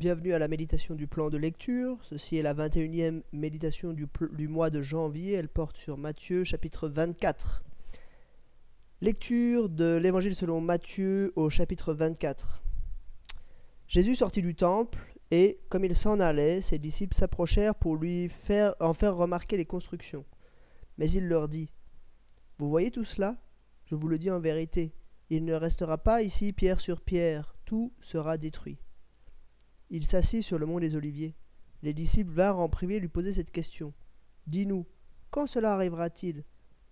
Bienvenue à la méditation du plan de lecture. Ceci est la 21e méditation du, du, mois de janvier. Elle porte sur Matthieu chapitre 24. Lecture de l'évangile selon Matthieu au chapitre 24. Jésus sortit du temple et, comme il s'en allait, ses disciples s'approchèrent pour lui faire, en faire remarquer les constructions. Mais il leur dit Vous voyez tout cela? Je vous le dis en vérité. Il ne restera pas ici pierre sur pierre, tout sera détruit. Il s'assit sur le mont des Oliviers. Les disciples vinrent en privé lui poser cette question. Dis-nous, quand cela arrivera-t-il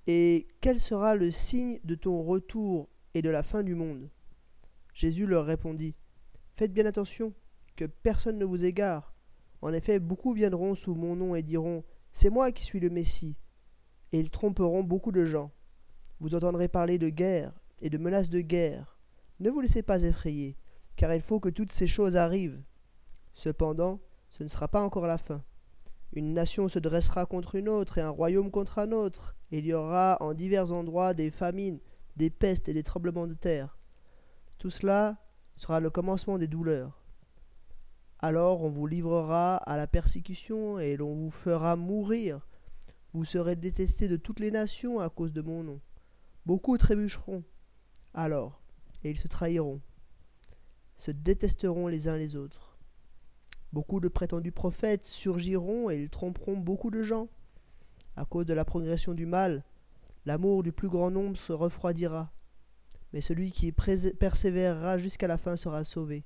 Et quel sera le signe de ton retour et de la fin du monde? Jésus leur répondit. Faites bien attention, que personne ne vous égare. En effet, beaucoup viendront sous mon nom et diront C'est moi qui suis le Messie. Et ils tromperont beaucoup de gens. Vous entendrez parler de guerre et de menaces de guerre. Ne vous laissez pas effrayer, car il faut que toutes ces choses arrivent. Cependant, ce ne sera pas encore la fin. Une nation se dressera contre une autre et un royaume contre un autre, il y aura en divers endroits des famines, des pestes et des tremblements de terre. Tout cela sera le commencement des douleurs. Alors on vous livrera à la persécution et l'on vous fera mourir. Vous serez détestés de toutes les nations à cause de mon nom. Beaucoup trébucheront. Alors, et ils se trahiront, se détesteront les uns les autres. Beaucoup de prétendus prophètes surgiront et ils tromperont beaucoup de gens. À cause de la progression du mal, l'amour du plus grand nombre se refroidira. Mais celui qui persévérera jusqu'à la fin sera sauvé.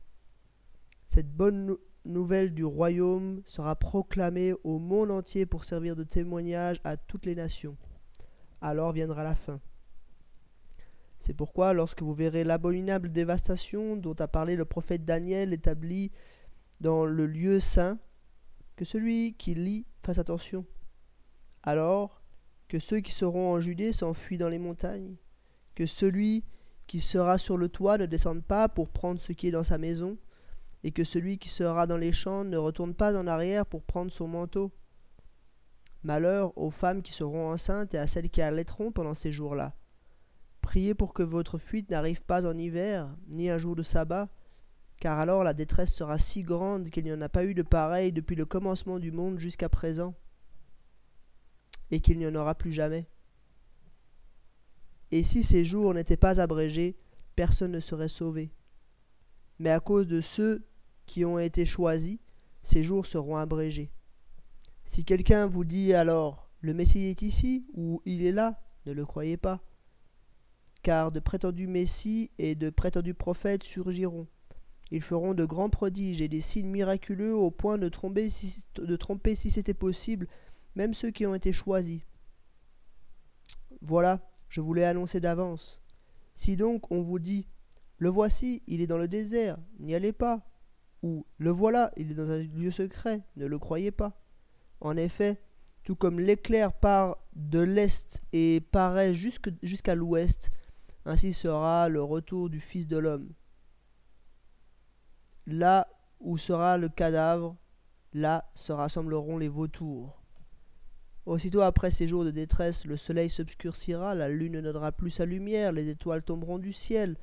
Cette bonne nouvelle du royaume sera proclamée au monde entier pour servir de témoignage à toutes les nations. Alors viendra la fin. C'est pourquoi, lorsque vous verrez l'abominable dévastation dont a parlé le prophète Daniel établie dans le lieu saint, que celui qui lit fasse attention. Alors que ceux qui seront en Judée s'enfuient dans les montagnes, que celui qui sera sur le toit ne descende pas pour prendre ce qui est dans sa maison, et que celui qui sera dans les champs ne retourne pas en arrière pour prendre son manteau. Malheur aux femmes qui seront enceintes et à celles qui allaiteront pendant ces jours-là. Priez pour que votre fuite n'arrive pas en hiver, ni un jour de sabbat, car alors la détresse sera si grande qu'il n'y en a pas eu de pareil depuis le commencement du monde jusqu'à présent, et qu'il n'y en aura plus jamais. Et si ces jours n'étaient pas abrégés, personne ne serait sauvé. Mais à cause de ceux qui ont été choisis, ces jours seront abrégés. Si quelqu'un vous dit alors le Messie est ici ou il est là, ne le croyez pas, car de prétendus Messies et de prétendus prophètes surgiront ils feront de grands prodiges et des signes miraculeux au point de tromper si, de tromper si c'était possible même ceux qui ont été choisis. Voilà, je vous l'ai annoncé d'avance. Si donc on vous dit Le voici, il est dans le désert, n'y allez pas. Ou Le voilà, il est dans un lieu secret, ne le croyez pas. En effet, tout comme l'éclair part de l'est et paraît jusqu'à l'ouest, ainsi sera le retour du Fils de l'homme. Là où sera le cadavre, là se rassembleront les vautours. Aussitôt après ces jours de détresse, le soleil s'obscurcira, la lune ne donnera plus sa lumière, les étoiles tomberont du ciel,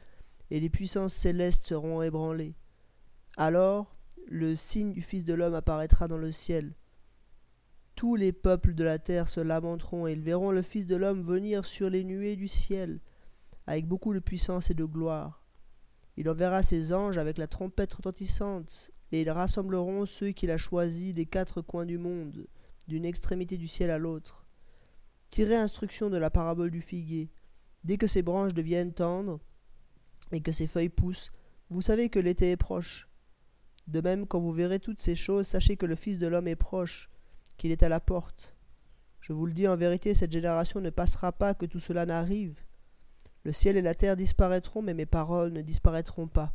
et les puissances célestes seront ébranlées. Alors, le signe du Fils de l'homme apparaîtra dans le ciel. Tous les peuples de la terre se lamenteront, et ils verront le Fils de l'homme venir sur les nuées du ciel, avec beaucoup de puissance et de gloire. Il enverra ses anges avec la trompette retentissante, et ils rassembleront ceux qu'il a choisis des quatre coins du monde, d'une extrémité du ciel à l'autre. Tirez instruction de la parabole du figuier. Dès que ses branches deviennent tendres et que ses feuilles poussent, vous savez que l'été est proche. De même, quand vous verrez toutes ces choses, sachez que le Fils de l'homme est proche, qu'il est à la porte. Je vous le dis en vérité, cette génération ne passera pas que tout cela n'arrive. Le ciel et la terre disparaîtront, mais mes paroles ne disparaîtront pas.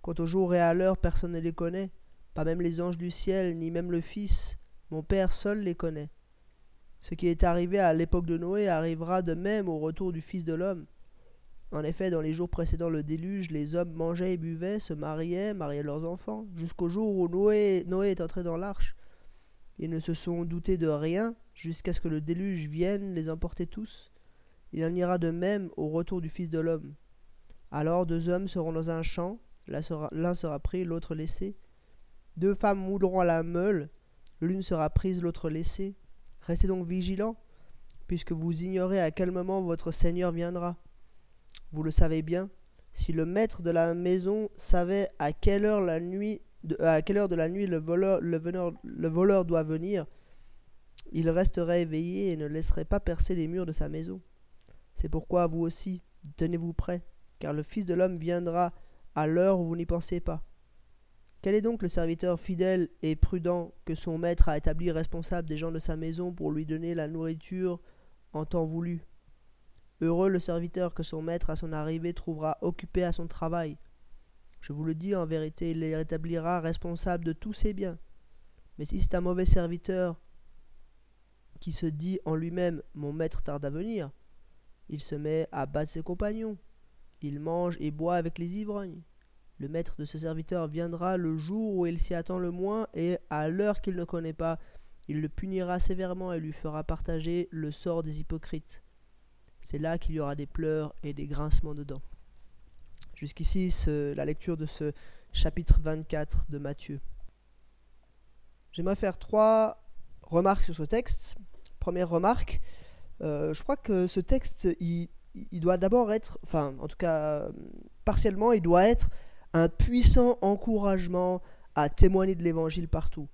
Quant au jour et à l'heure, personne ne les connaît, pas même les anges du ciel, ni même le Fils, mon Père seul les connaît. Ce qui est arrivé à l'époque de Noé arrivera de même au retour du Fils de l'homme. En effet, dans les jours précédant le déluge, les hommes mangeaient et buvaient, se mariaient, mariaient leurs enfants, jusqu'au jour où Noé, Noé est entré dans l'arche. Ils ne se sont doutés de rien, jusqu'à ce que le déluge vienne les emporter tous. Il en ira de même au retour du Fils de l'homme. Alors deux hommes seront dans un champ, l'un sera, pris, l'autre laissé. Deux femmes moudront à la meule, l'une sera prise, l'autre laissée. Restez donc vigilants, puisque vous ignorez à quel moment votre Seigneur viendra. Vous le savez bien, si le maître de la maison savait à quelle heure, de, la nuit le voleur doit venir, il resterait éveillé et ne laisserait pas percer les murs de sa maison. C'est pourquoi vous aussi, tenez-vous prêts, car le Fils de l'homme viendra à l'heure où vous n'y pensez pas. Quel est donc le serviteur fidèle et prudent que son maître a établi responsable des gens de sa maison pour lui donner la nourriture en temps voulu? Heureux le serviteur que son maître à son arrivée trouvera occupé à son travail. Je vous le dis en vérité, il les rétablira responsable de tous ses biens. Mais si c'est un mauvais serviteur qui se dit en lui-même Mon maître tarde à venir, il se met à battre ses compagnons, il mange et boit avec les ivrognes. Le maître de ce serviteur viendra le jour où il s'y attend le moins, et à l'heure qu'il ne connaît pas, il le punira sévèrement et lui fera partager le sort des hypocrites. C'est là qu'il y aura des pleurs et des grincements de dents. Jusqu'ici, la lecture de ce chapitre 24 de Matthieu. J'aimerais faire trois remarques sur ce texte. Première remarque, je crois que ce texte, il, doit d'abord être, enfin en tout cas partiellement, il doit être un puissant encouragement à témoigner de l'évangile partout.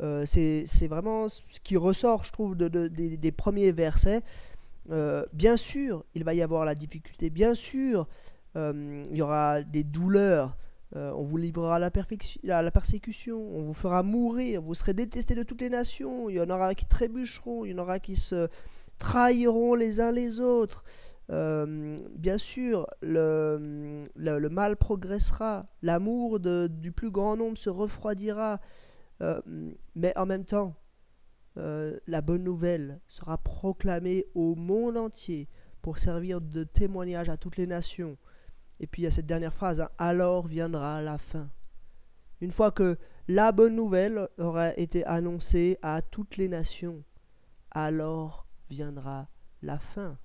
Euh, c'est vraiment ce qui ressort, je trouve, de, des, premiers versets. Euh, bien sûr, il va y avoir la difficulté, bien sûr, euh, il y aura des douleurs, on vous livrera la, la, persécution, on vous fera mourir, vous serez détestés de toutes les nations, il y en aura qui trébucheront, il y en aura qui se trahiront les uns les autres. Euh, bien sûr, le, mal progressera, l'amour du plus grand nombre se refroidira, euh, mais en même temps, euh, la bonne nouvelle sera proclamée au monde entier pour servir de témoignage à toutes les nations. Et puis il y a cette dernière phrase, hein, alors viendra la fin. Une fois que la bonne nouvelle aura été annoncée à toutes les nations, alors viendra la fin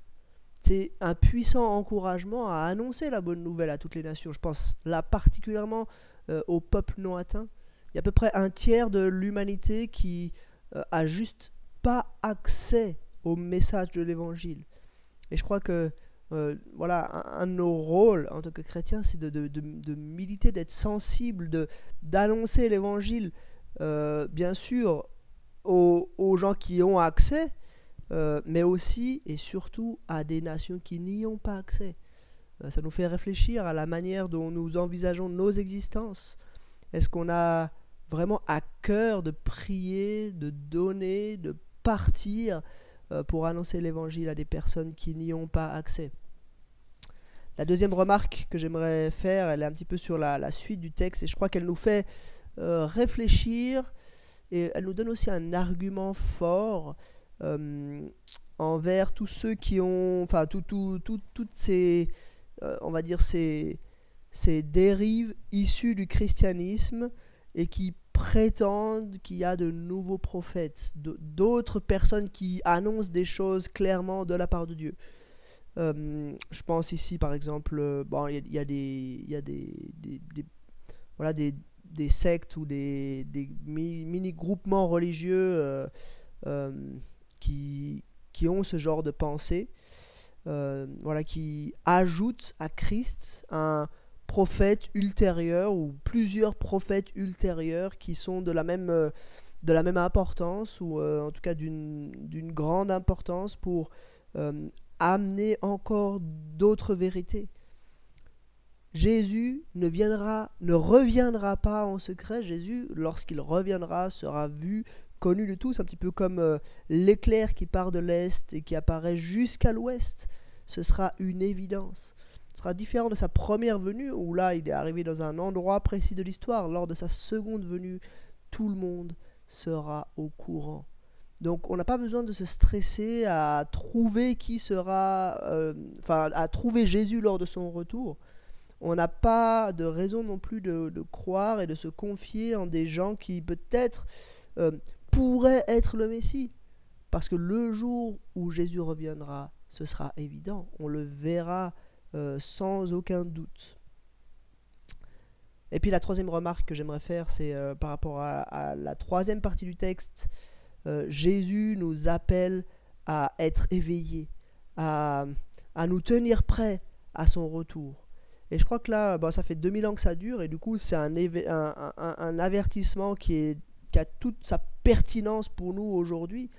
c'est un puissant encouragement à annoncer la bonne nouvelle à toutes les nations. Je pense là particulièrement euh, au peuple non atteint. Il y a à peu près un tiers de l'humanité qui euh, a juste pas accès au message de l'évangile. Et je crois que euh, voilà, un, de nos rôles en tant que chrétiens, c'est de, militer, d'être sensible, d'annoncer l'évangile, bien sûr, aux, aux, gens qui ont accès, euh, mais aussi et surtout à des nations qui n'y ont pas accès. Euh, ça nous fait réfléchir à la manière dont nous envisageons nos existences. Est-ce qu'on a vraiment à cœur de prier, de donner, de partir euh, pour annoncer l'évangile à des personnes qui n'y ont pas accès? La deuxième remarque que j'aimerais faire, elle est un petit peu sur la, suite du texte et je crois qu'elle nous fait réfléchir et elle nous donne aussi un argument fort envers tous ceux qui ont, enfin, tout, tout, toutes ces, euh, on va dire, ces, ces dérives issues du christianisme et qui prétendent qu'il y a de nouveaux prophètes, d'autres personnes qui annoncent des choses clairement de la part de Dieu. Euh, je pense ici, par exemple, bon, il y, a des, y a des, voilà, des, des, sectes ou des, des mini-groupements religieux qui, qui ont ce genre de pensée, euh, voilà, qui ajoutent à Christ un prophète ultérieur ou plusieurs prophètes ultérieurs qui sont de la même, euh, de la même importance ou euh, en tout cas d'une grande importance pour amener encore d'autres vérités. Jésus ne viendra, ne reviendra pas en secret. Jésus, lorsqu'il reviendra, sera vu connu de tous, un petit peu comme euh, l'éclair qui part de l'est et qui apparaît jusqu'à l'ouest. Ce sera une évidence. Ce sera différent de sa première venue, où là il est arrivé dans un endroit précis de l'histoire. Lors de sa seconde venue, tout le monde sera au courant. Donc on n'a pas besoin de se stresser à trouver qui sera, euh, à trouver Jésus lors de son retour. On n'a pas de raison non plus de, croire et de se confier en des gens qui peut-être euh, pourrait être le Messie. Parce que le jour où Jésus reviendra, ce sera évident. On le verra euh, sans aucun doute. Et puis la troisième remarque que j'aimerais faire, c'est euh, par rapport à, la troisième partie du texte. Euh, Jésus nous appelle à être éveillés, à, à, nous tenir prêts à son retour. Et je crois que là, bon, ça fait 2000 ans que ça dure, et du coup, c'est un, un, un, avertissement qui, est, qui a toute sa pertinence pour nous aujourd'hui.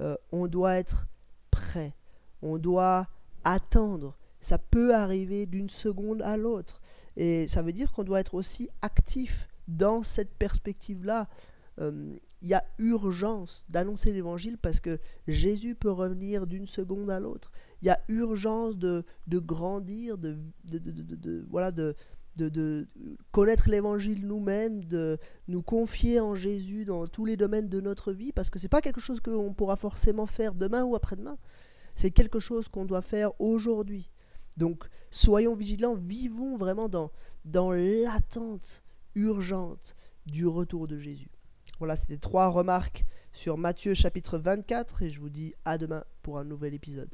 Euh, on doit être prêt, on doit attendre. Ça peut arriver d'une seconde à l'autre. Et ça veut dire qu'on doit être aussi actif dans cette perspective-là. Euh, il y a urgence d'annoncer l'évangile parce que Jésus peut revenir d'une seconde à l'autre. Il y a urgence de, de grandir, de, de, de voilà, de, de, connaître l'évangile nous-mêmes, de nous confier en Jésus dans tous les domaines de notre vie, parce que ce n'est pas quelque chose qu'on pourra forcément faire demain ou après-demain. C'est quelque chose qu'on doit faire aujourd'hui. Donc soyons vigilants, vivons vraiment dans, dans l'attente urgente du retour de Jésus. Voilà, c'était trois remarques sur Matthieu chapitre 24 et je vous dis à demain pour un nouvel épisode.